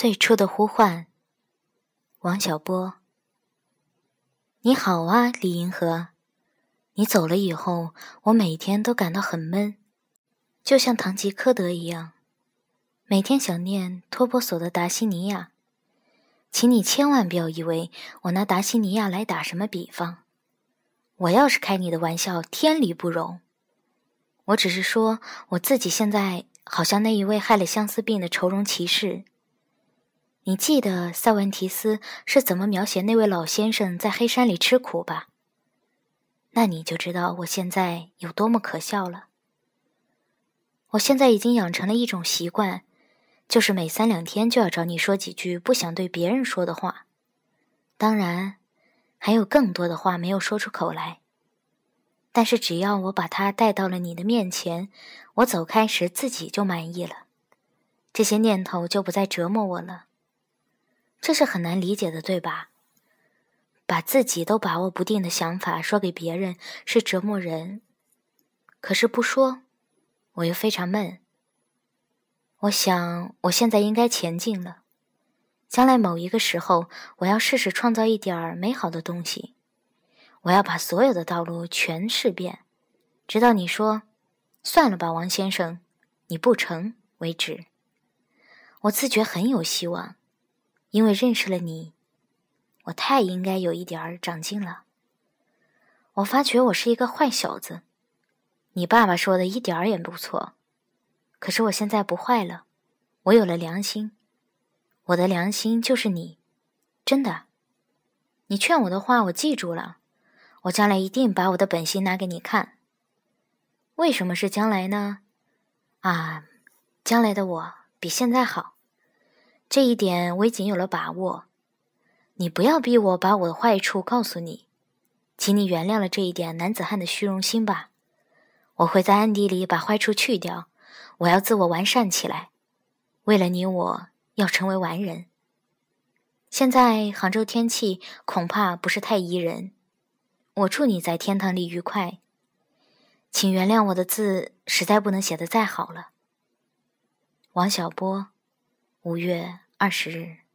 最初的呼唤，王小波。你好啊，李银河。你走了以后，我每天都感到很闷，就像堂吉诃德一样，每天想念托波索的达西尼亚。请你千万不要以为我拿达西尼亚来打什么比方。我要是开你的玩笑，天理不容。我只是说我自己现在好像那一位害了相思病的愁容骑士。你记得塞万提斯是怎么描写那位老先生在黑山里吃苦吧？那你就知道我现在有多么可笑了。我现在已经养成了一种习惯。就是每三两天就要找你说几句不想对别人说的话，当然，还有更多的话没有说出口来。但是只要我把它带到了你的面前，我走开时自己就满意了，这些念头就不再折磨我了。这是很难理解的，对吧？把自己都把握不定的想法说给别人是折磨人，可是不说，我又非常闷。我想，我现在应该前进了。将来某一个时候，我要试试创造一点儿美好的东西。我要把所有的道路全试遍，直到你说“算了吧，王先生，你不成”为止。我自觉很有希望，因为认识了你，我太应该有一点儿长进了。我发觉我是一个坏小子。你爸爸说的一点儿也不错。可是我现在不坏了，我有了良心，我的良心就是你，真的。你劝我的话我记住了，我将来一定把我的本心拿给你看。为什么是将来呢？啊，将来的我比现在好，这一点我已经有了把握。你不要逼我把我的坏处告诉你，请你原谅了这一点男子汉的虚荣心吧。我会在暗地里把坏处去掉。我要自我完善起来，为了你，我要成为完人。现在杭州天气恐怕不是太宜人，我祝你在天堂里愉快。请原谅我的字实在不能写得再好了。王小波，五月二十日。